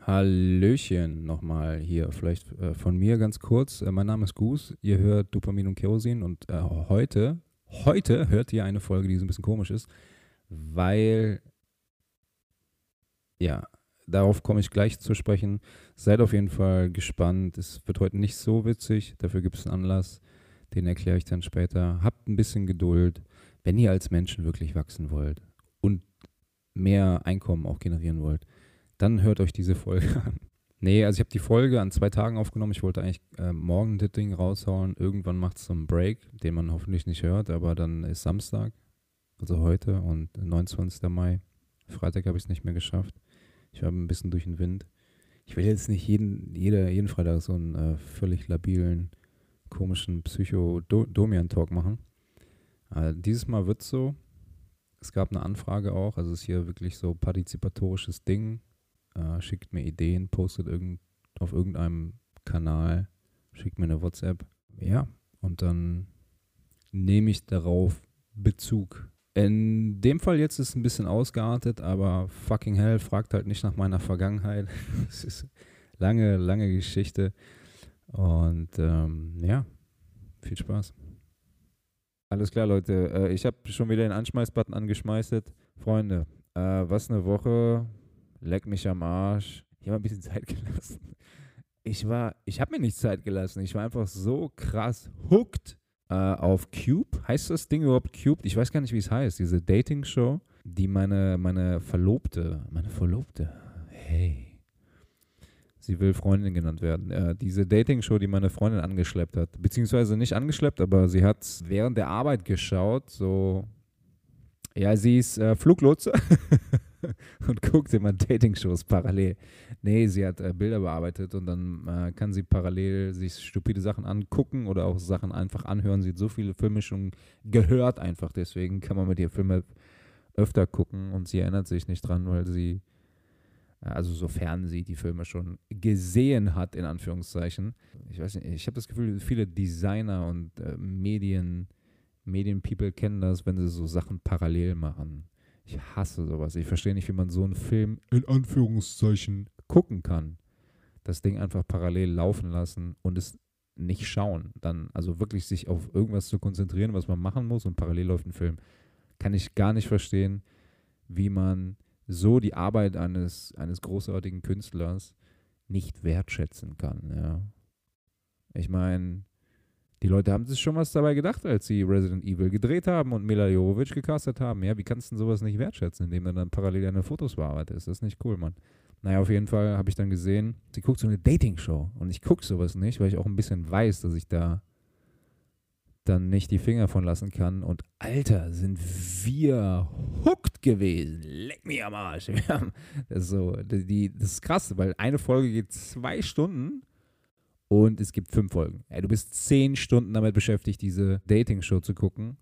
Hallöchen nochmal hier, vielleicht äh, von mir ganz kurz. Äh, mein Name ist Goose, ihr hört Dopamin und Kerosin und äh, heute, heute hört ihr eine Folge, die so ein bisschen komisch ist, weil, ja, darauf komme ich gleich zu sprechen. Seid auf jeden Fall gespannt. Es wird heute nicht so witzig, dafür gibt es einen Anlass, den erkläre ich dann später. Habt ein bisschen Geduld, wenn ihr als Menschen wirklich wachsen wollt und mehr Einkommen auch generieren wollt dann hört euch diese Folge an. Nee, also ich habe die Folge an zwei Tagen aufgenommen. Ich wollte eigentlich äh, morgen das Ding raushauen. Irgendwann macht es so einen Break, den man hoffentlich nicht hört, aber dann ist Samstag, also heute und 29. Mai. Freitag habe ich es nicht mehr geschafft. Ich war ein bisschen durch den Wind. Ich will jetzt nicht jeden, jeder, jeden Freitag so einen äh, völlig labilen, komischen Psycho-Domian-Talk machen. Äh, dieses Mal wird es so. Es gab eine Anfrage auch, also es ist hier wirklich so partizipatorisches Ding äh, schickt mir Ideen, postet irgend, auf irgendeinem Kanal, schickt mir eine WhatsApp. Ja, und dann nehme ich darauf Bezug. In dem Fall jetzt ist es ein bisschen ausgeartet, aber fucking hell, fragt halt nicht nach meiner Vergangenheit. Es ist lange, lange Geschichte. Und ähm, ja, viel Spaß. Alles klar, Leute. Äh, ich habe schon wieder den Anschmeißbutton angeschmeißet. Freunde, äh, was eine Woche, leck mich am Arsch. Ich habe ein bisschen Zeit gelassen. Ich war, ich habe mir nicht Zeit gelassen. Ich war einfach so krass hooked äh, auf Cube. Heißt das Ding überhaupt Cube? Ich weiß gar nicht, wie es heißt. Diese Dating-Show, die meine, meine Verlobte, meine Verlobte, hey, sie will Freundin genannt werden. Äh, diese Dating-Show, die meine Freundin angeschleppt hat, beziehungsweise nicht angeschleppt, aber sie hat während der Arbeit geschaut, so, ja, sie ist äh, Fluglotse. und guckt immer Dating-Shows parallel. Nee, sie hat äh, Bilder bearbeitet und dann äh, kann sie parallel sich stupide Sachen angucken oder auch Sachen einfach anhören. Sie hat so viele Filme schon gehört einfach, deswegen kann man mit ihr Filme öfter gucken und sie erinnert sich nicht dran, weil sie, äh, also sofern sie die Filme schon gesehen hat, in Anführungszeichen. Ich weiß nicht, ich habe das Gefühl, viele Designer und äh, Medien, Medienpeople kennen das, wenn sie so Sachen parallel machen ich hasse sowas. Ich verstehe nicht, wie man so einen Film in Anführungszeichen gucken kann. Das Ding einfach parallel laufen lassen und es nicht schauen. Dann also wirklich sich auf irgendwas zu konzentrieren, was man machen muss und parallel läuft ein Film. Kann ich gar nicht verstehen, wie man so die Arbeit eines, eines großartigen Künstlers nicht wertschätzen kann. Ja. Ich meine, die Leute haben sich schon was dabei gedacht, als sie Resident Evil gedreht haben und Mila Jovovich gecastet haben. Ja, wie kannst du denn sowas nicht wertschätzen, indem du dann parallel deine Fotos bearbeitest? Das ist nicht cool, Mann. Naja, auf jeden Fall habe ich dann gesehen, sie guckt so eine Dating-Show. Und ich gucke sowas nicht, weil ich auch ein bisschen weiß, dass ich da dann nicht die Finger von lassen kann. Und Alter, sind wir hooked gewesen. Leck mich am Arsch. das, ist so, die, das ist krass, weil eine Folge geht zwei Stunden und es gibt fünf Folgen. Ja, du bist zehn Stunden damit beschäftigt, diese Dating-Show zu gucken.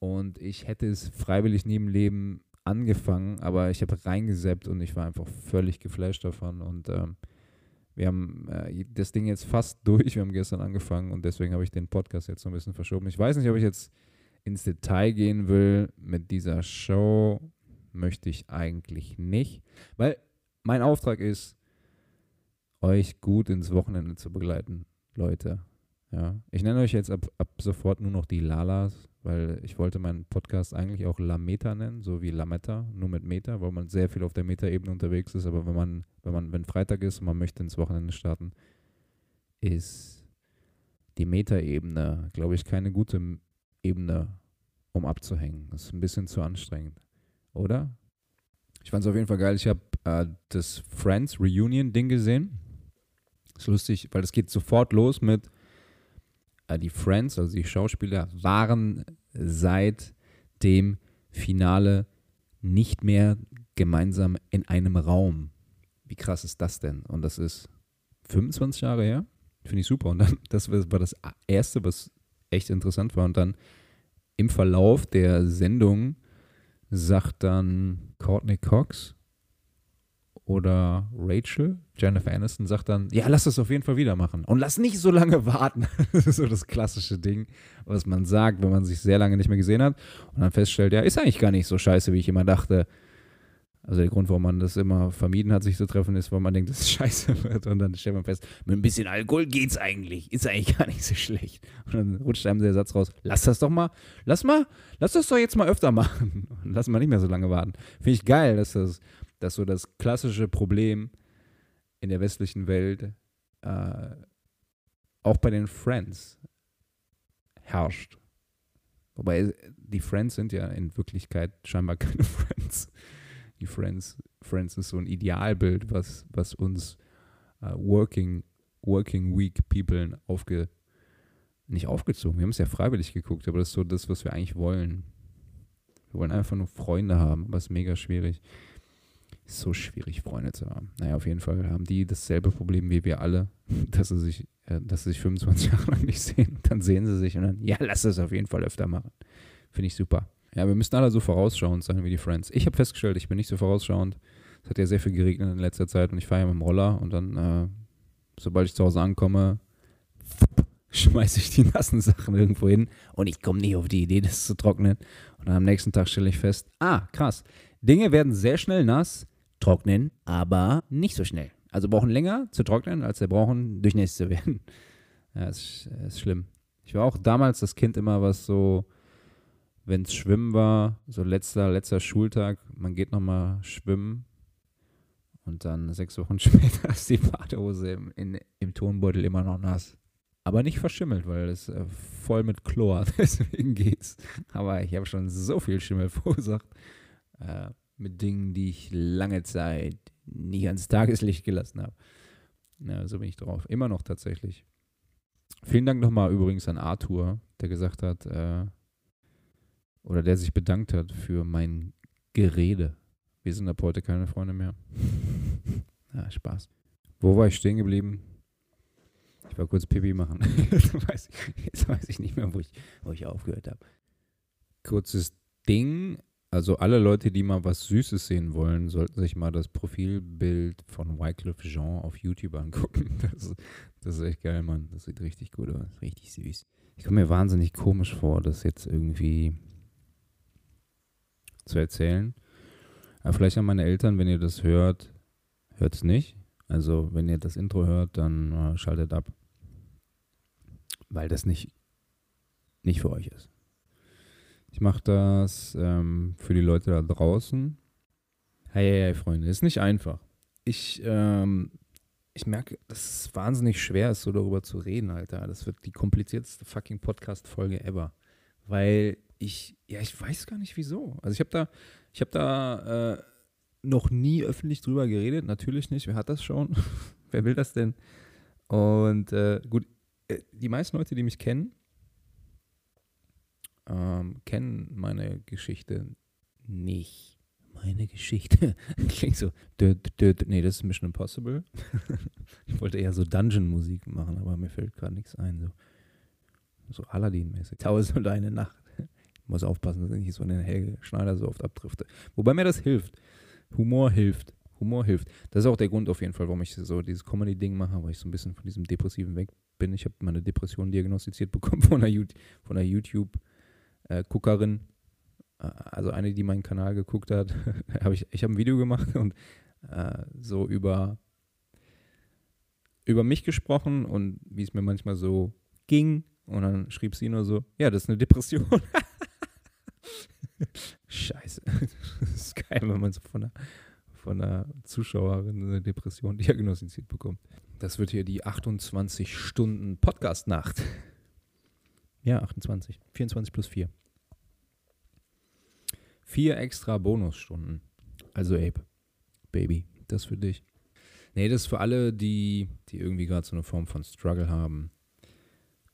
Und ich hätte es freiwillig nie im Leben angefangen, aber ich habe reingeseppt und ich war einfach völlig geflasht davon. Und ähm, wir haben äh, das Ding jetzt fast durch. Wir haben gestern angefangen und deswegen habe ich den Podcast jetzt so ein bisschen verschoben. Ich weiß nicht, ob ich jetzt ins Detail gehen will mit dieser Show. Möchte ich eigentlich nicht, weil mein Auftrag ist, euch gut ins Wochenende zu begleiten, Leute. Ja, ich nenne euch jetzt ab, ab sofort nur noch die Lalas, weil ich wollte meinen Podcast eigentlich auch Lameta nennen, so wie Lametta, nur mit Meta, weil man sehr viel auf der Meta-Ebene unterwegs ist. Aber wenn man, wenn man, wenn Freitag ist und man möchte ins Wochenende starten, ist die Meta-Ebene, glaube ich, keine gute Ebene, um abzuhängen. Das ist ein bisschen zu anstrengend, oder? Ich fand es auf jeden Fall geil. Ich habe äh, das Friends Reunion-Ding gesehen ist lustig, weil es geht sofort los mit äh, die Friends, also die Schauspieler, waren seit dem Finale nicht mehr gemeinsam in einem Raum. Wie krass ist das denn? Und das ist 25 Jahre her. Finde ich super. Und dann, das war das Erste, was echt interessant war. Und dann im Verlauf der Sendung sagt dann Courtney Cox, oder Rachel, Jennifer Aniston, sagt dann, ja, lass das auf jeden Fall wieder machen. Und lass nicht so lange warten. das ist so das klassische Ding, was man sagt, wenn man sich sehr lange nicht mehr gesehen hat und dann feststellt, ja, ist eigentlich gar nicht so scheiße, wie ich immer dachte. Also der Grund, warum man das immer vermieden hat, sich zu treffen, ist, weil man denkt, dass es scheiße wird. Und dann stellt man fest, mit ein bisschen Alkohol geht's eigentlich. Ist eigentlich gar nicht so schlecht. Und dann rutscht einem der Satz raus, lass das doch mal, lass mal, lass das doch jetzt mal öfter machen. Und lass mal nicht mehr so lange warten. Finde ich geil, dass das, dass so das klassische Problem in der westlichen Welt äh, auch bei den Friends herrscht. Wobei die Friends sind ja in Wirklichkeit scheinbar keine Friends. Die Friends, Friends ist so ein Idealbild, was, was uns uh, Working, Working Week People aufge, nicht aufgezogen. Wir haben es ja freiwillig geguckt, aber das ist so das, was wir eigentlich wollen. Wir wollen einfach nur Freunde haben, was mega schwierig. Ist so schwierig, Freunde zu haben. Naja, auf jeden Fall haben die dasselbe Problem wie wir alle, dass sie sich, äh, dass sie sich 25 Jahre lang nicht sehen. Dann sehen sie sich und dann, ja, lass es auf jeden Fall öfter machen. Finde ich super. Ja, wir müssen alle so vorausschauend sein wie die Friends. Ich habe festgestellt, ich bin nicht so vorausschauend. Es hat ja sehr viel geregnet in letzter Zeit und ich fahre ja mit dem Roller und dann, äh, sobald ich zu Hause ankomme, schmeiße ich die nassen Sachen irgendwo hin und ich komme nie auf die Idee, das zu trocknen. Und am nächsten Tag stelle ich fest, ah, krass, Dinge werden sehr schnell nass, trocknen, aber nicht so schnell. Also brauchen länger zu trocknen, als sie brauchen, durchnässt zu werden. Ja, ist, ist schlimm. Ich war auch damals das Kind immer, was so wenn es Schwimmen war, so letzter, letzter Schultag, man geht nochmal schwimmen und dann sechs Wochen später ist die Badehose im, in, im Tonbeutel immer noch nass. Aber nicht verschimmelt, weil es äh, voll mit Chlor, deswegen geht's. Aber ich habe schon so viel Schimmel verursacht äh, mit Dingen, die ich lange Zeit nicht ans Tageslicht gelassen habe. Ja, so bin ich drauf. Immer noch tatsächlich. Vielen Dank nochmal übrigens an Arthur, der gesagt hat, äh, oder der sich bedankt hat für mein Gerede. Wir sind ab heute keine Freunde mehr. ja, Spaß. Wo war ich stehen geblieben? Ich war kurz Pipi machen. jetzt, weiß ich, jetzt weiß ich nicht mehr, wo ich, wo ich aufgehört habe. Kurzes Ding. Also alle Leute, die mal was Süßes sehen wollen, sollten sich mal das Profilbild von Wycliffe Jean auf YouTube angucken. Das, das ist echt geil, Mann. Das sieht richtig gut aus. Richtig süß. Ich komme mir wahnsinnig komisch vor, dass jetzt irgendwie zu erzählen. Aber vielleicht an meine Eltern, wenn ihr das hört, hört es nicht. Also wenn ihr das Intro hört, dann äh, schaltet ab. Weil das nicht, nicht für euch ist. Ich mache das ähm, für die Leute da draußen. Hey, hey, hey, Freunde, ist nicht einfach. Ich, ähm, ich merke, dass es wahnsinnig schwer ist, so darüber zu reden, Alter. Das wird die komplizierteste fucking Podcast-Folge ever. Weil ich, ja, ich weiß gar nicht wieso. Also ich habe da, ich habe da äh, noch nie öffentlich drüber geredet. Natürlich nicht. Wer hat das schon? Wer will das denn? Und äh, gut, äh, die meisten Leute, die mich kennen, ähm, kennen meine Geschichte nicht. Meine Geschichte. Klingt so. Dö, dö, dö, nee, das ist Mission Impossible. ich wollte eher so Dungeon-Musik machen, aber mir fällt gerade nichts ein. So, so Aladdin-mäßig. Tausend und eine Nacht muss aufpassen, dass ich nicht so in den Helge Schneider so oft abdrifte. Wobei mir das hilft. Humor hilft. Humor hilft. Das ist auch der Grund auf jeden Fall, warum ich so dieses Comedy-Ding mache, weil ich so ein bisschen von diesem Depressiven weg bin. Ich habe meine Depression diagnostiziert bekommen von einer, von einer YouTube-Guckerin. Äh, also eine, die meinen Kanal geguckt hat. hab ich ich habe ein Video gemacht und äh, so über, über mich gesprochen und wie es mir manchmal so ging. Und dann schrieb sie nur so, ja, das ist eine Depression. Scheiße. Das ist geil, wenn man so von einer, von einer Zuschauerin eine Depression diagnostiziert bekommt. Das wird hier die 28 Stunden Podcast-Nacht. Ja, 28. 24 plus 4. Vier extra Bonusstunden. Also Abe, Baby, das für dich. Nee, das ist für alle, die, die irgendwie gerade so eine Form von Struggle haben.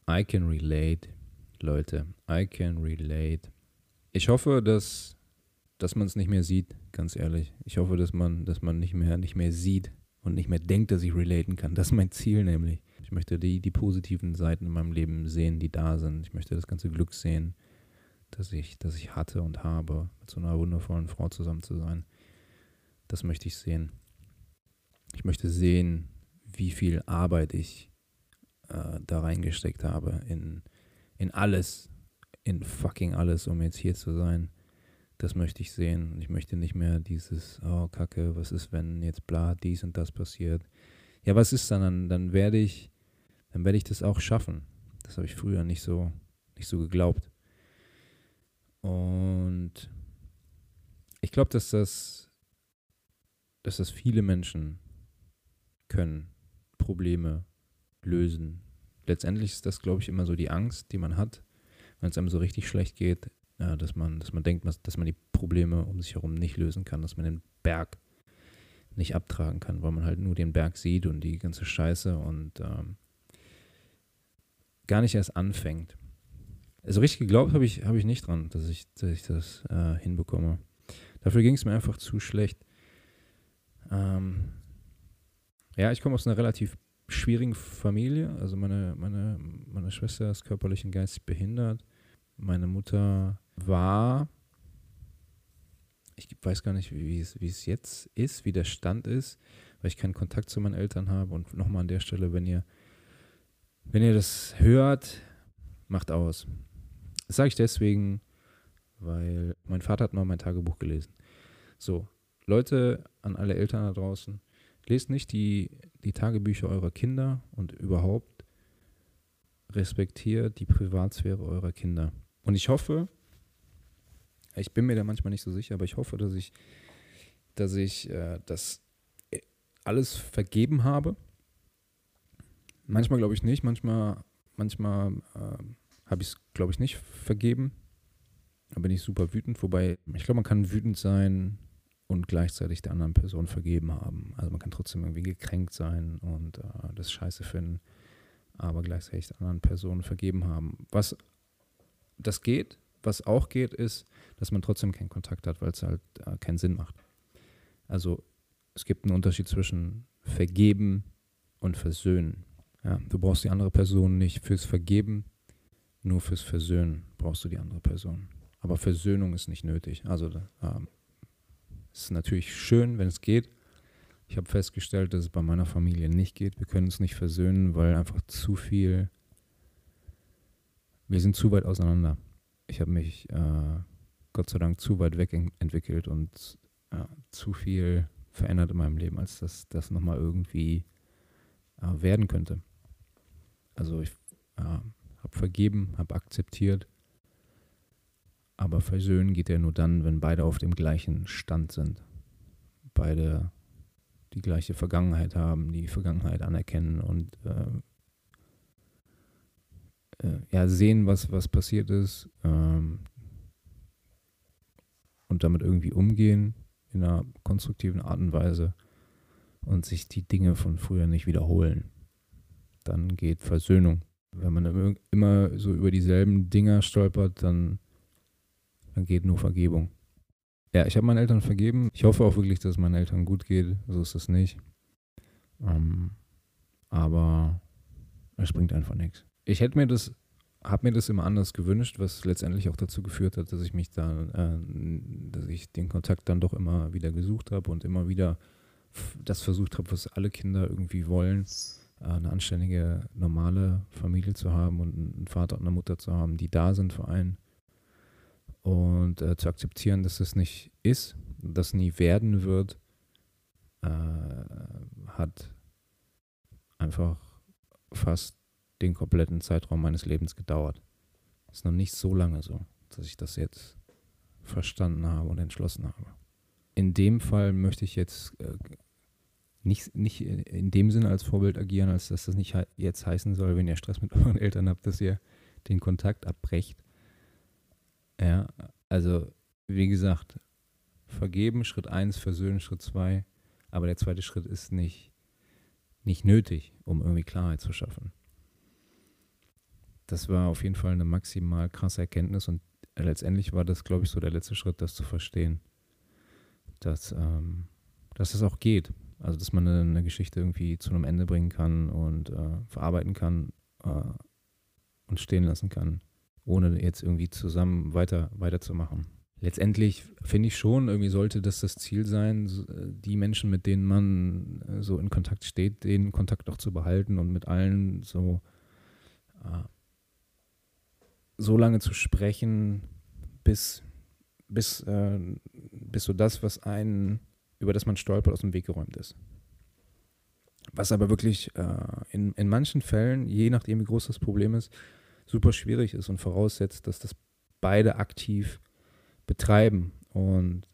I can relate, Leute. I can relate. Ich hoffe, dass, dass man es nicht mehr sieht, ganz ehrlich. Ich hoffe, dass man, dass man nicht mehr, nicht mehr sieht und nicht mehr denkt, dass ich relaten kann. Das ist mein Ziel nämlich. Ich möchte die, die positiven Seiten in meinem Leben sehen, die da sind. Ich möchte das ganze Glück sehen, das ich, das ich hatte und habe, mit so einer wundervollen Frau zusammen zu sein. Das möchte ich sehen. Ich möchte sehen, wie viel Arbeit ich äh, da reingesteckt habe in, in alles, in fucking alles, um jetzt hier zu sein. Das möchte ich sehen. Ich möchte nicht mehr dieses, oh Kacke, was ist, wenn jetzt bla, dies und das passiert. Ja, was ist? Dann, dann werde ich, dann werde ich das auch schaffen. Das habe ich früher nicht so, nicht so geglaubt. Und ich glaube, dass das, dass das viele Menschen können, Probleme lösen. Letztendlich ist das, glaube ich, immer so die Angst, die man hat, wenn es einem so richtig schlecht geht, ja, dass man, dass man denkt, dass man die Probleme um sich herum nicht lösen kann, dass man den Berg nicht abtragen kann, weil man halt nur den Berg sieht und die ganze Scheiße und ähm, gar nicht erst anfängt. Also richtig geglaubt habe ich, hab ich nicht dran, dass ich, dass ich das äh, hinbekomme. Dafür ging es mir einfach zu schlecht. Ähm, ja, ich komme aus einer relativ schwierigen Familie. Also meine, meine, meine Schwester ist körperlich und geistig behindert. Meine Mutter war, ich weiß gar nicht, wie es, wie es jetzt ist, wie der Stand ist, weil ich keinen Kontakt zu meinen Eltern habe. Und nochmal an der Stelle, wenn ihr, wenn ihr das hört, macht aus. Das sage ich deswegen, weil mein Vater hat mal mein Tagebuch gelesen. So, Leute, an alle Eltern da draußen, lest nicht die, die Tagebücher eurer Kinder und überhaupt respektiert die Privatsphäre eurer Kinder. Und ich hoffe, ich bin mir da manchmal nicht so sicher, aber ich hoffe, dass ich, dass ich äh, das alles vergeben habe. Manchmal glaube ich nicht, manchmal, manchmal äh, habe ich es, glaube ich, nicht vergeben. Da bin ich super wütend, wobei ich glaube, man kann wütend sein und gleichzeitig der anderen Person vergeben haben. Also man kann trotzdem irgendwie gekränkt sein und äh, das scheiße finden, aber gleichzeitig der anderen Person vergeben haben. Was das geht, was auch geht, ist, dass man trotzdem keinen Kontakt hat, weil es halt äh, keinen Sinn macht. Also es gibt einen Unterschied zwischen vergeben und versöhnen. Ja, du brauchst die andere Person nicht fürs Vergeben, nur fürs Versöhnen brauchst du die andere Person. Aber Versöhnung ist nicht nötig. Also ähm, es ist natürlich schön, wenn es geht. Ich habe festgestellt, dass es bei meiner Familie nicht geht. Wir können uns nicht versöhnen, weil einfach zu viel. Wir sind zu weit auseinander. Ich habe mich äh, Gott sei Dank zu weit weg entwickelt und äh, zu viel verändert in meinem Leben, als dass das nochmal irgendwie äh, werden könnte. Also ich äh, habe vergeben, habe akzeptiert aber versöhnen geht ja nur dann, wenn beide auf dem gleichen Stand sind. Beide die gleiche Vergangenheit haben, die Vergangenheit anerkennen und äh, äh, ja, sehen, was, was passiert ist ähm, und damit irgendwie umgehen in einer konstruktiven Art und Weise und sich die Dinge von früher nicht wiederholen. Dann geht Versöhnung. Wenn man immer so über dieselben Dinger stolpert, dann dann geht nur Vergebung. Ja, ich habe meinen Eltern vergeben. Ich hoffe auch wirklich, dass es meinen Eltern gut geht. So ist es nicht. Ähm, aber es bringt einfach nichts. Ich hätte mir das, habe mir das immer anders gewünscht, was letztendlich auch dazu geführt hat, dass ich mich da, äh, dass ich den Kontakt dann doch immer wieder gesucht habe und immer wieder das versucht habe, was alle Kinder irgendwie wollen, eine anständige, normale Familie zu haben und einen Vater und eine Mutter zu haben, die da sind für einen und äh, zu akzeptieren, dass es nicht ist, das nie werden wird, äh, hat einfach fast den kompletten Zeitraum meines Lebens gedauert. Ist noch nicht so lange so, dass ich das jetzt verstanden habe und entschlossen habe. In dem Fall möchte ich jetzt äh, nicht, nicht in dem Sinne als Vorbild agieren, als dass das nicht jetzt heißen soll, wenn ihr Stress mit euren Eltern habt, dass ihr den Kontakt abbrecht. Ja, also wie gesagt, vergeben, Schritt 1, versöhnen, Schritt 2. Aber der zweite Schritt ist nicht, nicht nötig, um irgendwie Klarheit zu schaffen. Das war auf jeden Fall eine maximal krasse Erkenntnis und letztendlich war das, glaube ich, so der letzte Schritt, das zu verstehen. Dass, ähm, dass es auch geht. Also, dass man eine, Geschichte irgendwie zu einem Ende bringen kann und äh, verarbeiten kann äh, und stehen lassen kann ohne jetzt irgendwie zusammen weiter, weiterzumachen. Letztendlich finde ich schon, irgendwie sollte das das Ziel sein, die Menschen, mit denen man äh, so in Kontakt steht, den Kontakt auch zu behalten und mit allen so, äh, so lange zu sprechen, bis, bis, äh, bis so das, was einen, über das man stolpert, aus dem Weg geräumt ist. Was aber wirklich äh, in, in manchen Fällen, je nachdem wie groß das Problem ist, super schwierig ist und voraussetzt, dass das beide aktiv betreiben und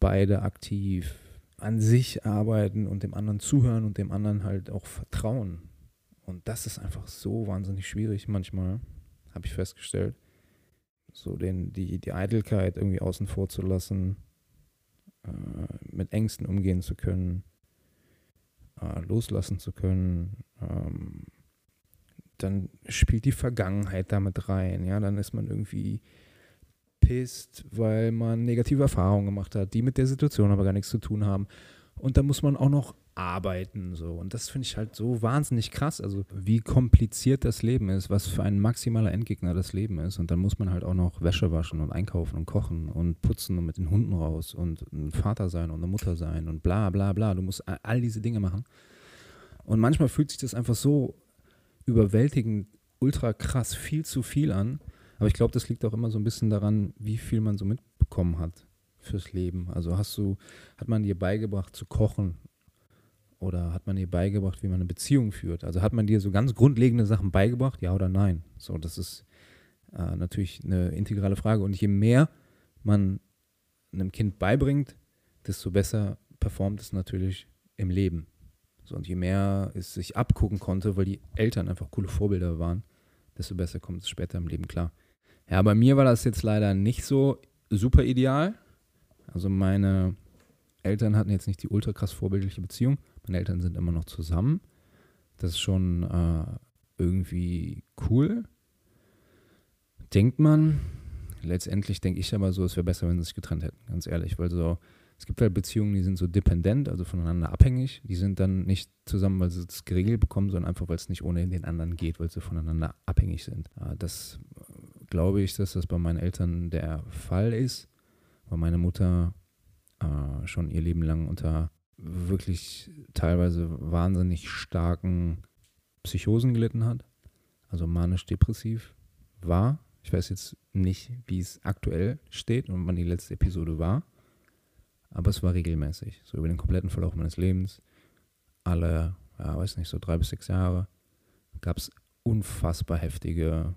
beide aktiv an sich arbeiten und dem anderen zuhören und dem anderen halt auch vertrauen. Und das ist einfach so wahnsinnig schwierig manchmal, habe ich festgestellt. So den, die, die Eitelkeit irgendwie außen vor zu lassen, mit Ängsten umgehen zu können, äh, loslassen zu können. Ähm, dann spielt die Vergangenheit damit rein. Ja, dann ist man irgendwie pisst, weil man negative Erfahrungen gemacht hat, die mit der Situation aber gar nichts zu tun haben. Und da muss man auch noch arbeiten so. Und das finde ich halt so wahnsinnig krass, also wie kompliziert das Leben ist, was für ein maximaler Endgegner das Leben ist. Und dann muss man halt auch noch Wäsche waschen und einkaufen und kochen und putzen und mit den Hunden raus und ein Vater sein und eine Mutter sein und bla bla bla, du musst all diese Dinge machen. Und manchmal fühlt sich das einfach so überwältigend, ultra krass, viel zu viel an, aber ich glaube, das liegt auch immer so ein bisschen daran, wie viel man so mitbekommen hat fürs Leben. Also hast du, hat man dir beigebracht zu kochen oder hat man dir beigebracht, wie man eine Beziehung führt? Also hat man dir so ganz grundlegende Sachen beigebracht, ja oder nein? So, das ist äh, natürlich eine integrale Frage. Und je mehr man einem Kind beibringt, desto besser performt es natürlich im Leben. So, und je mehr es sich abgucken konnte, weil die Eltern einfach coole Vorbilder waren, desto besser kommt es später im Leben klar. Ja, bei mir war das jetzt leider nicht so super ideal. Also meine Eltern hatten jetzt nicht die ultra krass vorbildliche Beziehung. Meine Eltern sind immer noch zusammen. Das ist schon äh, irgendwie cool. Denkt man. Letztendlich denke ich aber so, es wäre besser, wenn sie sich getrennt hätten, ganz ehrlich. Weil so, es gibt halt Beziehungen, die sind so dependent, also voneinander abhängig. Die sind dann nicht zusammen, weil sie es geregelt bekommen, sondern einfach, weil es nicht ohne den anderen geht, weil sie voneinander abhängig sind. Äh, das glaube ich, dass das bei meinen Eltern der Fall ist, weil meine Mutter äh, schon ihr Leben lang unter wirklich teilweise wahnsinnig starken Psychosen gelitten hat, also manisch-depressiv war. Ich weiß jetzt nicht, wie es aktuell steht und wann die letzte Episode war, aber es war regelmäßig, so über den kompletten Verlauf meines Lebens. Alle, ja, weiß nicht, so drei bis sechs Jahre gab es unfassbar heftige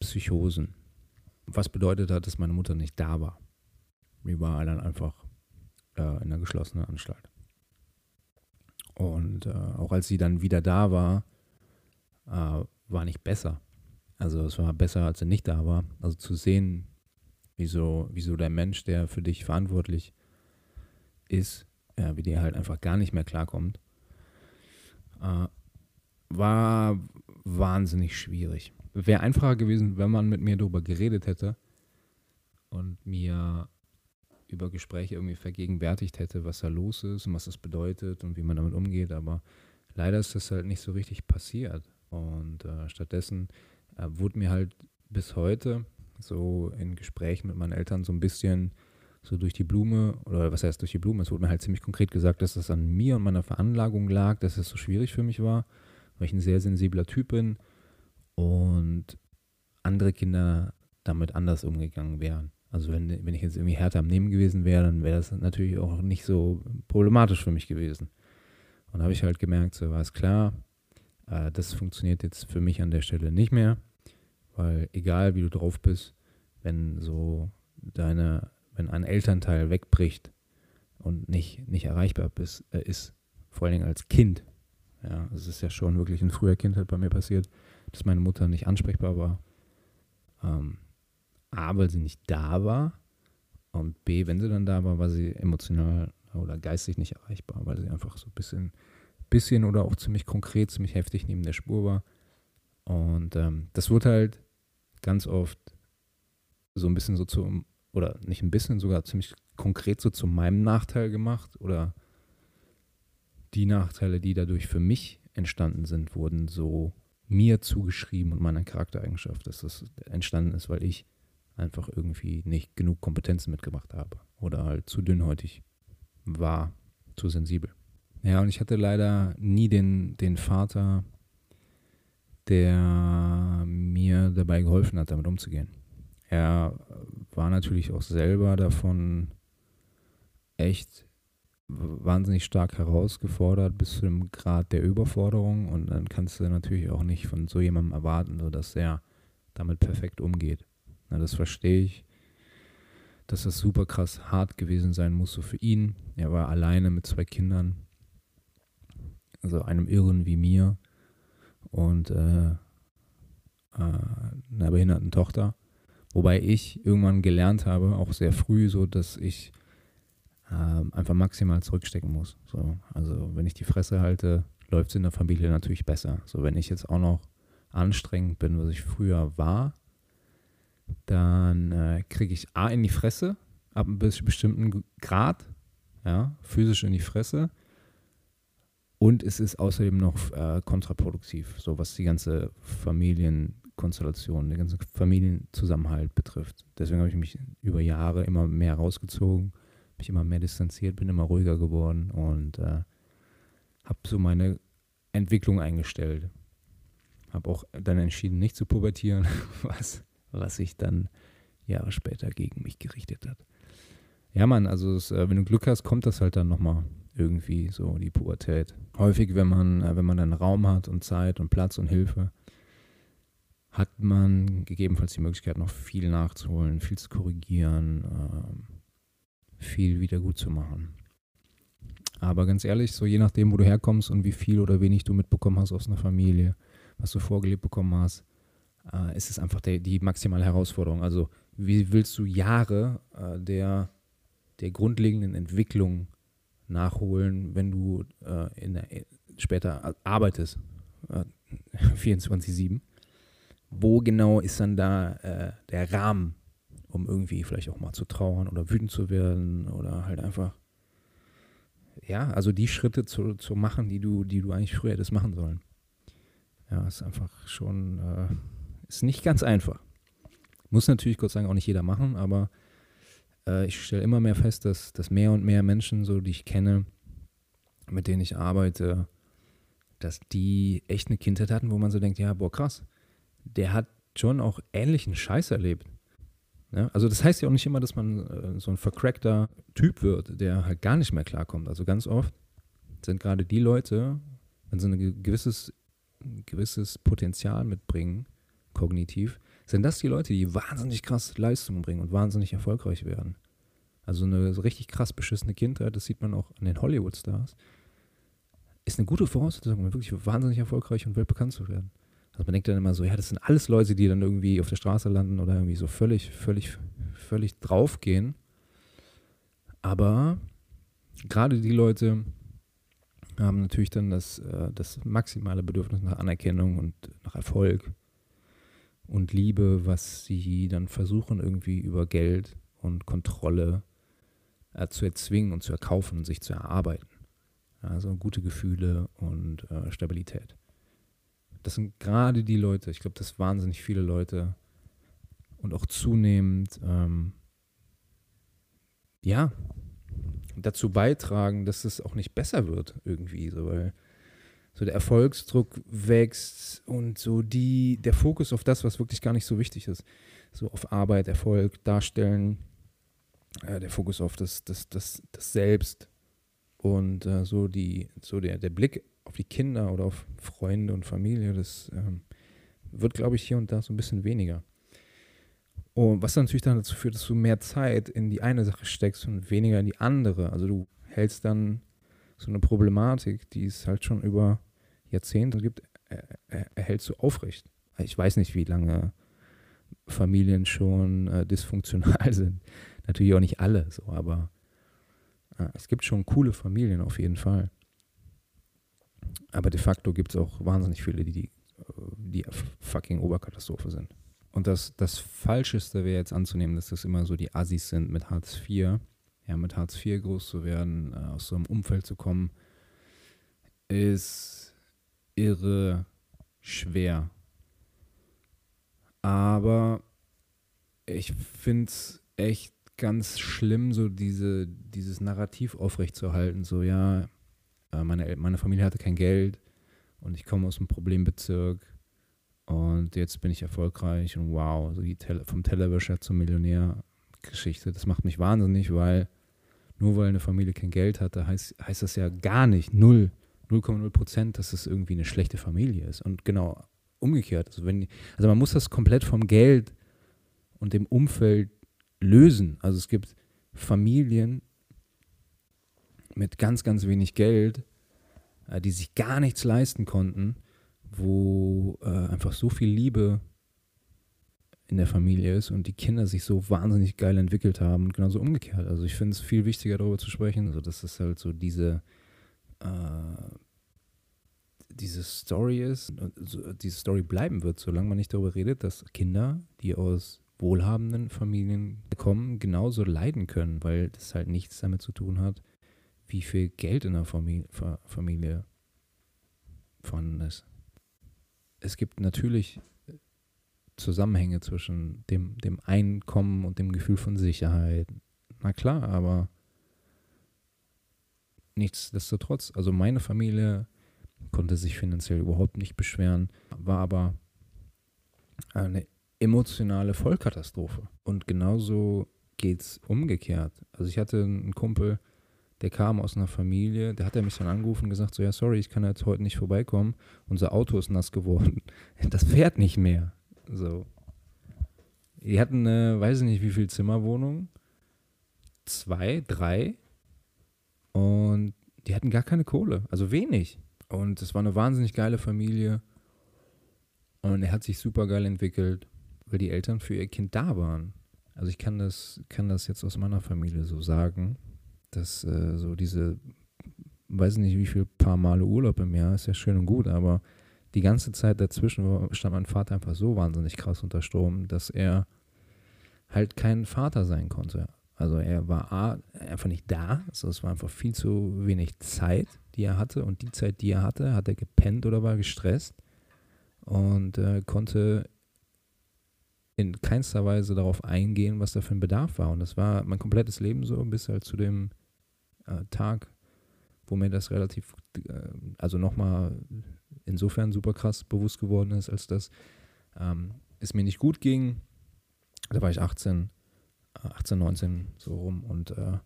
Psychosen. Was bedeutet hat, dass meine Mutter nicht da war. Die war dann einfach äh, in einer geschlossenen Anstalt. Und äh, auch als sie dann wieder da war, äh, war nicht besser. Also es war besser, als sie nicht da war. Also zu sehen, wieso, wieso der Mensch, der für dich verantwortlich ist, ja, wie der halt einfach gar nicht mehr klarkommt, äh, war wahnsinnig schwierig wäre einfacher gewesen, wenn man mit mir darüber geredet hätte und mir über Gespräche irgendwie vergegenwärtigt hätte, was da los ist und was das bedeutet und wie man damit umgeht. Aber leider ist das halt nicht so richtig passiert. Und äh, stattdessen äh, wurde mir halt bis heute so in Gesprächen mit meinen Eltern so ein bisschen so durch die Blume, oder was heißt durch die Blume, es wurde mir halt ziemlich konkret gesagt, dass das an mir und meiner Veranlagung lag, dass es so schwierig für mich war, weil ich ein sehr sensibler Typ bin und andere Kinder damit anders umgegangen wären. Also wenn, wenn ich jetzt irgendwie härter am Nehmen gewesen wäre, dann wäre das natürlich auch nicht so problematisch für mich gewesen. Und da habe ich halt gemerkt, so war es klar, äh, das funktioniert jetzt für mich an der Stelle nicht mehr, weil egal wie du drauf bist, wenn so deine, wenn ein Elternteil wegbricht und nicht, nicht erreichbar bist, äh, ist, vor allen Dingen als Kind, ja, es ist ja schon wirklich in früher Kindheit bei mir passiert, dass meine Mutter nicht ansprechbar war. Ähm, A, weil sie nicht da war. Und B, wenn sie dann da war, war sie emotional oder geistig nicht erreichbar, weil sie einfach so ein bisschen, bisschen oder auch ziemlich konkret, ziemlich heftig neben der Spur war. Und ähm, das wurde halt ganz oft so ein bisschen so zu, oder nicht ein bisschen, sogar ziemlich konkret so zu meinem Nachteil gemacht. Oder die Nachteile, die dadurch für mich entstanden sind, wurden so mir zugeschrieben und meiner Charaktereigenschaft, dass das entstanden ist, weil ich einfach irgendwie nicht genug Kompetenzen mitgebracht habe oder halt zu dünnhäutig war, zu sensibel. Ja, und ich hatte leider nie den, den Vater, der mir dabei geholfen hat, damit umzugehen. er war natürlich auch selber davon echt wahnsinnig stark herausgefordert bis zu dem Grad der Überforderung und dann kannst du natürlich auch nicht von so jemandem erwarten, dass er damit perfekt umgeht. Na, das verstehe ich, dass das super krass hart gewesen sein muss so für ihn. Er war alleine mit zwei Kindern, also einem Irren wie mir und äh, äh, einer behinderten Tochter. Wobei ich irgendwann gelernt habe, auch sehr früh, so dass ich äh, einfach maximal zurückstecken muss. So, also wenn ich die Fresse halte, läuft es in der Familie natürlich besser. So, wenn ich jetzt auch noch anstrengend bin, was ich früher war, dann äh, kriege ich A in die Fresse, ab einem bestimmten Grad, ja, physisch in die Fresse. Und es ist außerdem noch äh, kontraproduktiv, so was die ganze Familienkonstellation, den ganzen Familienzusammenhalt betrifft. Deswegen habe ich mich über Jahre immer mehr rausgezogen mich immer mehr distanziert, bin immer ruhiger geworden und äh, habe so meine Entwicklung eingestellt. Habe auch dann entschieden, nicht zu pubertieren, was, was sich dann Jahre später gegen mich gerichtet hat. Ja, Mann, also es, äh, wenn du Glück hast, kommt das halt dann nochmal irgendwie so, die Pubertät. Häufig, wenn man, äh, wenn man dann Raum hat und Zeit und Platz und Hilfe, hat man gegebenenfalls die Möglichkeit, noch viel nachzuholen, viel zu korrigieren, ähm, viel wieder gut zu machen. Aber ganz ehrlich, so je nachdem, wo du herkommst und wie viel oder wenig du mitbekommen hast aus einer Familie, was du vorgelebt bekommen hast, äh, ist es einfach der, die maximale Herausforderung. Also wie willst du Jahre äh, der, der grundlegenden Entwicklung nachholen, wenn du äh, in der, später arbeitest, 24-7? Äh, wo genau ist dann da äh, der Rahmen um irgendwie vielleicht auch mal zu trauern oder wütend zu werden oder halt einfach, ja, also die Schritte zu, zu machen, die du, die du eigentlich früher hättest machen sollen. Ja, ist einfach schon, äh, ist nicht ganz einfach. Muss natürlich Gott sei Dank auch nicht jeder machen, aber äh, ich stelle immer mehr fest, dass, dass mehr und mehr Menschen, so die ich kenne, mit denen ich arbeite, dass die echt eine Kindheit hatten, wo man so denkt, ja, boah, krass, der hat schon auch ähnlichen Scheiß erlebt. Ja, also das heißt ja auch nicht immer, dass man äh, so ein vercrackter Typ wird, der halt gar nicht mehr klarkommt. Also ganz oft sind gerade die Leute, wenn sie ein gewisses, gewisses Potenzial mitbringen, kognitiv, sind das die Leute, die wahnsinnig krass Leistungen bringen und wahnsinnig erfolgreich werden. Also eine richtig krass beschissene Kindheit, das sieht man auch an den Hollywood-Stars, ist eine gute Voraussetzung, um wirklich wahnsinnig erfolgreich und weltbekannt zu werden. Also man denkt dann immer so, ja, das sind alles Leute, die dann irgendwie auf der Straße landen oder irgendwie so völlig, völlig, völlig draufgehen. Aber gerade die Leute haben natürlich dann das, äh, das maximale Bedürfnis nach Anerkennung und nach Erfolg und Liebe, was sie dann versuchen irgendwie über Geld und Kontrolle äh, zu erzwingen und zu erkaufen und sich zu erarbeiten. Also gute Gefühle und äh, Stabilität. Das sind gerade die Leute, ich glaube, das wahnsinnig viele Leute und auch zunehmend, ähm, ja, dazu beitragen, dass es auch nicht besser wird irgendwie, so, weil so der Erfolgsdruck wächst und so die, der Fokus auf das, was wirklich gar nicht so wichtig ist, so auf Arbeit, Erfolg, Darstellen, äh, der Fokus auf das, das, das, das Selbst und äh, so die, so der, der Blick auf die Kinder oder auf Freunde und Familie, das ähm, wird, glaube ich, hier und da so ein bisschen weniger. Und was natürlich dann dazu führt, dass du mehr Zeit in die eine Sache steckst und weniger in die andere. Also du hältst dann so eine Problematik, die es halt schon über Jahrzehnte gibt, erhältst du aufrecht. Ich weiß nicht, wie lange Familien schon äh, dysfunktional sind. Natürlich auch nicht alle so, aber äh, es gibt schon coole Familien auf jeden Fall. Aber de facto gibt es auch wahnsinnig viele, die, die, die fucking Oberkatastrophe sind. Und das, das Falscheste wäre jetzt anzunehmen, dass das immer so die Assis sind mit Hartz IV. Ja, mit Hartz IV groß zu werden, äh, aus so einem Umfeld zu kommen, ist irre schwer. Aber ich finde es echt ganz schlimm, so diese, dieses Narrativ aufrechtzuerhalten. So, ja, äh, meine, meine Familie hatte kein Geld und ich komme aus einem Problembezirk Und jetzt bin ich erfolgreich und wow, so Tele vom Tellerwäscher zum Millionär Geschichte. Das macht mich wahnsinnig, weil nur weil eine Familie kein Geld hatte, heißt, heißt das ja gar nicht, null, 0,0 Prozent, dass es irgendwie eine schlechte Familie ist. Und genau umgekehrt. Also, wenn, also man muss das komplett vom Geld und dem Umfeld lösen. Also es gibt Familien mit ganz, ganz wenig Geld, äh, die sich gar nichts leisten konnten, wo äh, einfach so viel Liebe in der Familie ist und die Kinder sich so wahnsinnig geil entwickelt haben und genauso umgekehrt. Also ich finde es viel wichtiger darüber zu sprechen, also dass es halt so diese äh, diese Story ist, und diese Story bleiben wird, solange man nicht darüber redet, dass Kinder, die aus wohlhabenden Familien kommen, genauso leiden können, weil das halt nichts damit zu tun hat, wie viel Geld in der Familie, Familie vorhanden ist. Es gibt natürlich Zusammenhänge zwischen dem, dem Einkommen und dem Gefühl von Sicherheit. Na klar, aber nichtsdestotrotz, also meine Familie konnte sich finanziell überhaupt nicht beschweren, war aber eine emotionale Vollkatastrophe. Und genauso geht es umgekehrt. Also ich hatte einen Kumpel, der kam aus einer Familie, der hat mich dann angerufen und gesagt, so ja, sorry, ich kann jetzt heute nicht vorbeikommen, unser Auto ist nass geworden. Das fährt nicht mehr. So. Die hatten eine, weiß ich nicht, wie viel Zimmerwohnung. Zwei, drei. Und die hatten gar keine Kohle. Also wenig. Und es war eine wahnsinnig geile Familie. Und er hat sich super geil entwickelt, weil die Eltern für ihr Kind da waren. Also ich kann das, kann das jetzt aus meiner Familie so sagen, dass äh, so diese, weiß nicht wie viel paar Male Urlaub im Jahr ist ja schön und gut, aber die ganze Zeit dazwischen stand mein Vater einfach so wahnsinnig krass unter Strom, dass er halt kein Vater sein konnte. Also er war A, einfach nicht da, also es war einfach viel zu wenig Zeit, die er hatte und die Zeit, die er hatte, hat er gepennt oder war gestresst und äh, konnte in keinster Weise darauf eingehen, was da für ein Bedarf war. Und das war mein komplettes Leben so, bis halt zu dem äh, Tag, wo mir das relativ, äh, also nochmal insofern super krass bewusst geworden ist, als dass ähm, es mir nicht gut ging. Da war ich 18, 18, 19 so rum und äh,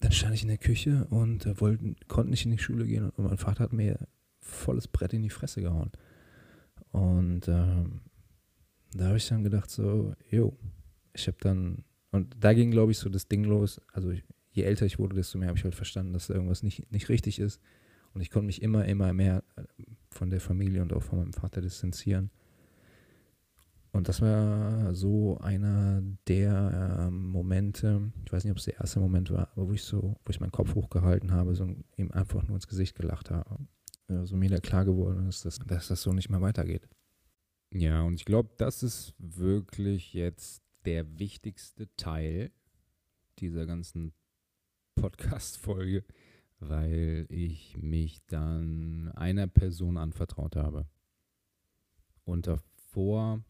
dann stand ich in der Küche und äh, wollte, konnte nicht in die Schule gehen und mein Vater hat mir volles Brett in die Fresse gehauen. Und ähm, da habe ich dann gedacht so, jo, ich habe dann, und da ging glaube ich so das Ding los, also je älter ich wurde, desto mehr habe ich halt verstanden, dass da irgendwas nicht, nicht richtig ist. Und ich konnte mich immer, immer mehr von der Familie und auch von meinem Vater distanzieren. Und das war so einer der äh, Momente, ich weiß nicht, ob es der erste Moment war, aber wo ich so, wo ich meinen Kopf hochgehalten habe, so ihm einfach nur ins Gesicht gelacht habe. Also mir da klar geworden ist, dass, dass das so nicht mehr weitergeht. Ja, und ich glaube, das ist wirklich jetzt der wichtigste Teil dieser ganzen Podcast-Folge weil ich mich dann einer Person anvertraut habe. Und davor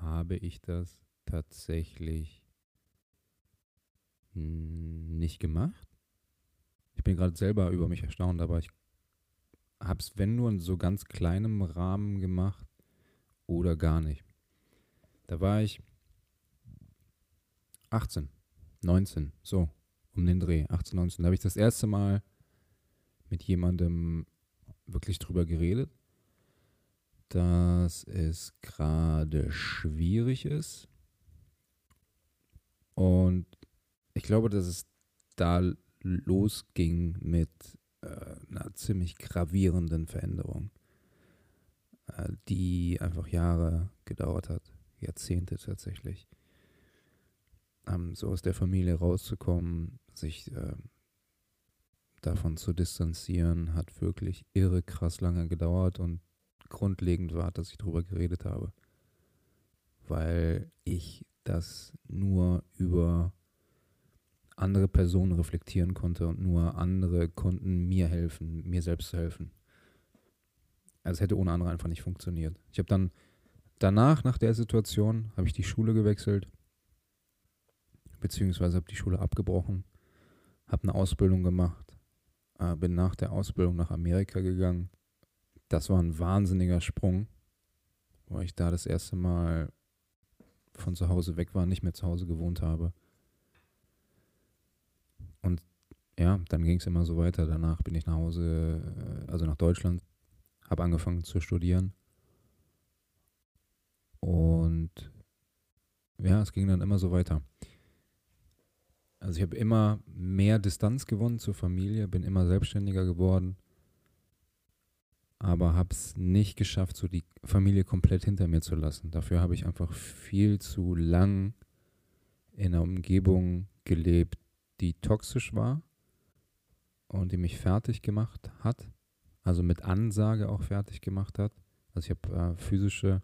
habe ich das tatsächlich nicht gemacht. Ich bin gerade selber über mich erstaunt, aber ich habe es, wenn nur in so ganz kleinem Rahmen gemacht oder gar nicht. Da war ich 18, 19, so um den Dreh, 18, 19. Da habe ich das erste Mal mit jemandem wirklich drüber geredet, dass es gerade schwierig ist. Und ich glaube, dass es da losging mit äh, einer ziemlich gravierenden Veränderung, äh, die einfach Jahre gedauert hat, Jahrzehnte tatsächlich ähm, so aus der Familie rauszukommen, sich äh, davon zu distanzieren, hat wirklich irre krass lange gedauert und grundlegend war, dass ich darüber geredet habe. Weil ich das nur über andere Personen reflektieren konnte und nur andere konnten mir helfen, mir selbst zu helfen. Also es hätte ohne andere einfach nicht funktioniert. Ich habe dann danach, nach der Situation, habe ich die Schule gewechselt beziehungsweise habe die Schule abgebrochen, habe eine Ausbildung gemacht, äh, bin nach der Ausbildung nach Amerika gegangen. Das war ein wahnsinniger Sprung, wo ich da das erste Mal von zu Hause weg war, nicht mehr zu Hause gewohnt habe. Und ja, dann ging es immer so weiter. Danach bin ich nach Hause, äh, also nach Deutschland, habe angefangen zu studieren. Und ja, es ging dann immer so weiter. Also ich habe immer mehr Distanz gewonnen zur Familie, bin immer selbstständiger geworden, aber habe es nicht geschafft, so die Familie komplett hinter mir zu lassen. Dafür habe ich einfach viel zu lang in einer Umgebung gelebt, die toxisch war und die mich fertig gemacht hat, also mit Ansage auch fertig gemacht hat. Also ich habe äh, physische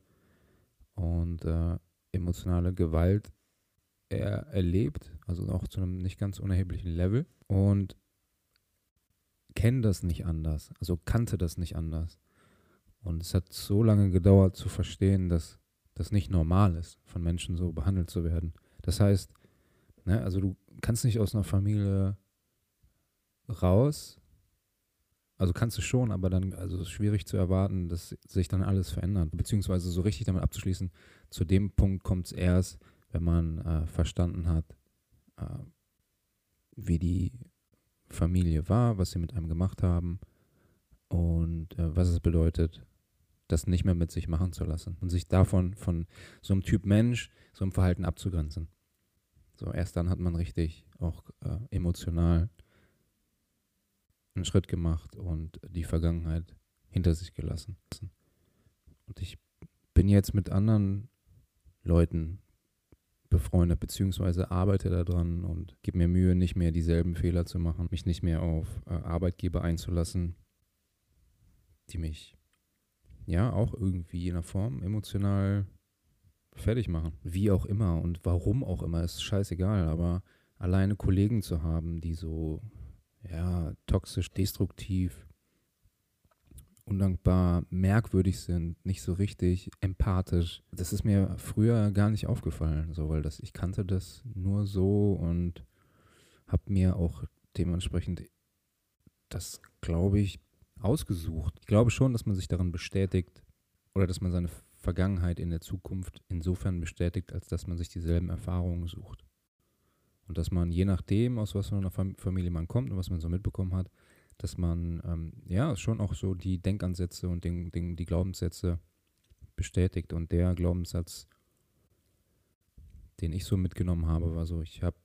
und äh, emotionale Gewalt er erlebt, also auch zu einem nicht ganz unerheblichen Level und kenne das nicht anders, also kannte das nicht anders. Und es hat so lange gedauert zu verstehen, dass das nicht normal ist, von Menschen so behandelt zu werden. Das heißt, ne, also du kannst nicht aus einer Familie raus, also kannst du schon, aber dann, also es ist schwierig zu erwarten, dass sich dann alles verändert. Beziehungsweise so richtig damit abzuschließen, zu dem Punkt kommt es erst, wenn man äh, verstanden hat, äh, wie die Familie war, was sie mit einem gemacht haben und äh, was es bedeutet, das nicht mehr mit sich machen zu lassen und sich davon von so einem Typ Mensch, so einem Verhalten abzugrenzen. So, erst dann hat man richtig auch äh, emotional einen Schritt gemacht und die Vergangenheit hinter sich gelassen. Und ich bin jetzt mit anderen Leuten befreundet, beziehungsweise arbeite daran und gebe mir Mühe, nicht mehr dieselben Fehler zu machen, mich nicht mehr auf äh, Arbeitgeber einzulassen, die mich ja auch irgendwie in einer Form emotional fertig machen. Wie auch immer und warum auch immer, ist scheißegal, aber alleine Kollegen zu haben, die so ja, toxisch, destruktiv, undankbar, merkwürdig sind, nicht so richtig empathisch. Das ist mir früher gar nicht aufgefallen, so, weil das, ich kannte das nur so und habe mir auch dementsprechend das, glaube ich, ausgesucht. Ich glaube schon, dass man sich darin bestätigt oder dass man seine Vergangenheit in der Zukunft insofern bestätigt, als dass man sich dieselben Erfahrungen sucht. Und dass man je nachdem, aus was für einer Familie man kommt und was man so mitbekommen hat, dass man ähm, ja schon auch so die Denkansätze und den, den, die Glaubenssätze bestätigt. Und der Glaubenssatz, den ich so mitgenommen habe, war so, ich habe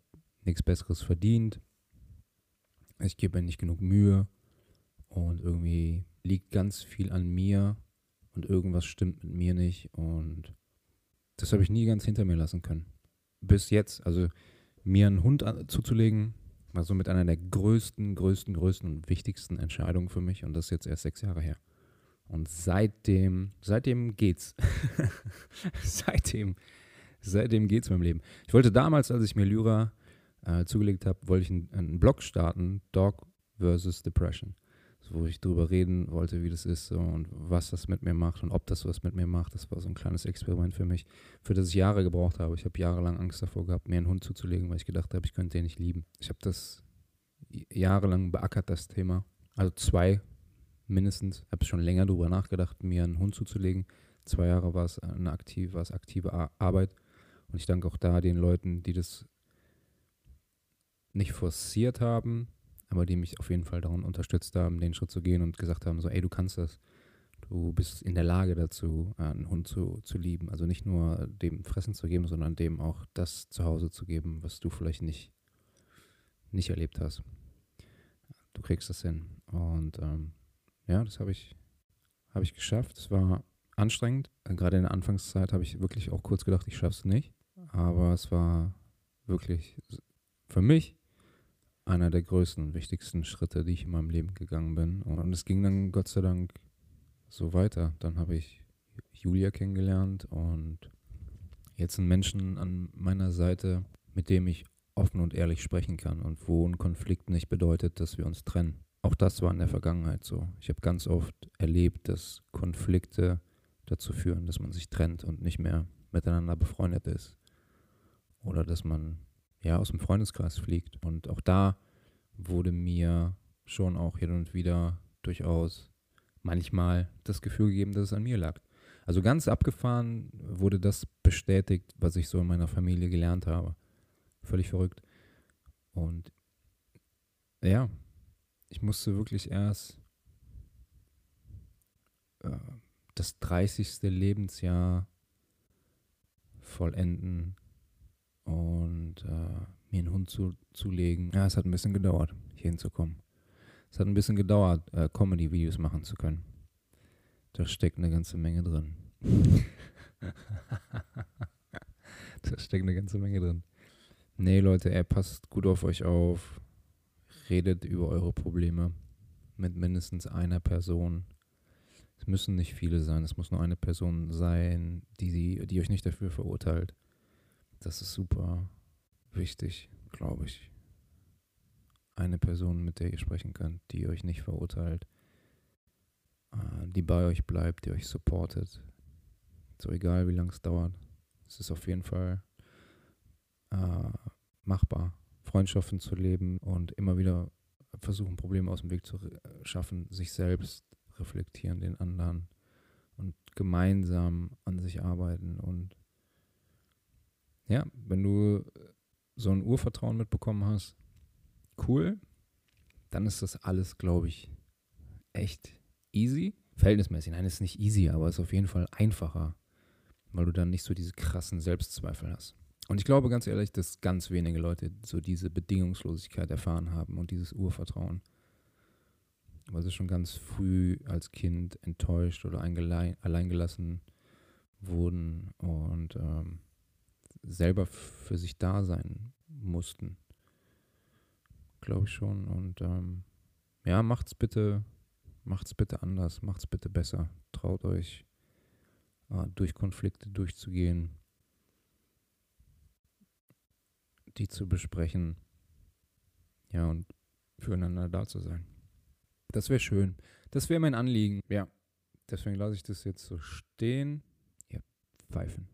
nichts Besseres verdient, ich gebe mir nicht genug Mühe und irgendwie liegt ganz viel an mir und irgendwas stimmt mit mir nicht und das habe ich nie ganz hinter mir lassen können. Bis jetzt, also mir einen Hund zuzulegen, war somit einer der größten, größten, größten und wichtigsten Entscheidungen für mich und das ist jetzt erst sechs Jahre her. Und seitdem, seitdem geht's. seitdem, seitdem geht's meinem Leben. Ich wollte damals, als ich mir Lyra äh, zugelegt habe, wollte ich einen, einen Blog starten, Dog versus Depression wo ich drüber reden wollte, wie das ist so und was das mit mir macht und ob das was mit mir macht. Das war so ein kleines Experiment für mich, für das ich Jahre gebraucht habe. Ich habe jahrelang Angst davor gehabt, mir einen Hund zuzulegen, weil ich gedacht habe, ich könnte den nicht lieben. Ich habe das jahrelang beackert, das Thema. Also zwei mindestens. Ich habe schon länger darüber nachgedacht, mir einen Hund zuzulegen. Zwei Jahre war es eine aktive, war es aktive Arbeit. Und ich danke auch da den Leuten, die das nicht forciert haben, aber die mich auf jeden Fall daran unterstützt haben, den Schritt zu gehen und gesagt haben, so, ey, du kannst das. Du bist in der Lage dazu, einen Hund zu, zu lieben. Also nicht nur dem Fressen zu geben, sondern dem auch das zu Hause zu geben, was du vielleicht nicht, nicht erlebt hast. Du kriegst das hin. Und ähm, ja, das habe ich, hab ich geschafft. Es war anstrengend. Gerade in der Anfangszeit habe ich wirklich auch kurz gedacht, ich schaffe es nicht. Aber es war wirklich für mich einer der größten wichtigsten Schritte, die ich in meinem Leben gegangen bin. Und es ging dann Gott sei Dank so weiter. Dann habe ich Julia kennengelernt und jetzt einen Menschen an meiner Seite, mit dem ich offen und ehrlich sprechen kann und wo ein Konflikt nicht bedeutet, dass wir uns trennen. Auch das war in der Vergangenheit so. Ich habe ganz oft erlebt, dass Konflikte dazu führen, dass man sich trennt und nicht mehr miteinander befreundet ist. Oder dass man ja, aus dem Freundeskreis fliegt. Und auch da wurde mir schon auch hin und wieder durchaus manchmal das Gefühl gegeben, dass es an mir lag. Also ganz abgefahren wurde das bestätigt, was ich so in meiner Familie gelernt habe. Völlig verrückt. Und ja, ich musste wirklich erst äh, das 30. Lebensjahr vollenden und äh, mir einen Hund zu, zulegen. Ja, es hat ein bisschen gedauert, hier hinzukommen. Es hat ein bisschen gedauert, äh, Comedy-Videos machen zu können. Da steckt eine ganze Menge drin. da steckt eine ganze Menge drin. Nee, Leute, er passt gut auf euch auf. Redet über eure Probleme mit mindestens einer Person. Es müssen nicht viele sein, es muss nur eine Person sein, die, die euch nicht dafür verurteilt. Das ist super wichtig, glaube ich. Eine Person, mit der ihr sprechen könnt, die euch nicht verurteilt, äh, die bei euch bleibt, die euch supportet. So egal, wie lange es dauert. Es ist auf jeden Fall äh, machbar, Freundschaften zu leben und immer wieder versuchen, Probleme aus dem Weg zu schaffen, sich selbst reflektieren, den anderen und gemeinsam an sich arbeiten. Und ja, wenn du so ein Urvertrauen mitbekommen hast, cool, dann ist das alles, glaube ich, echt easy. Verhältnismäßig, nein, ist nicht easy, aber ist auf jeden Fall einfacher, weil du dann nicht so diese krassen Selbstzweifel hast. Und ich glaube ganz ehrlich, dass ganz wenige Leute so diese Bedingungslosigkeit erfahren haben und dieses Urvertrauen. Weil sie schon ganz früh als Kind enttäuscht oder alleingelassen wurden und ähm, selber für sich da sein mussten. Glaube ich schon. Und ähm, ja, macht's bitte, macht's bitte anders, macht's bitte besser. Traut euch, äh, durch Konflikte durchzugehen, die zu besprechen. Ja, und füreinander da zu sein. Das wäre schön. Das wäre mein Anliegen. Ja. Deswegen lasse ich das jetzt so stehen. Ihr Pfeifen.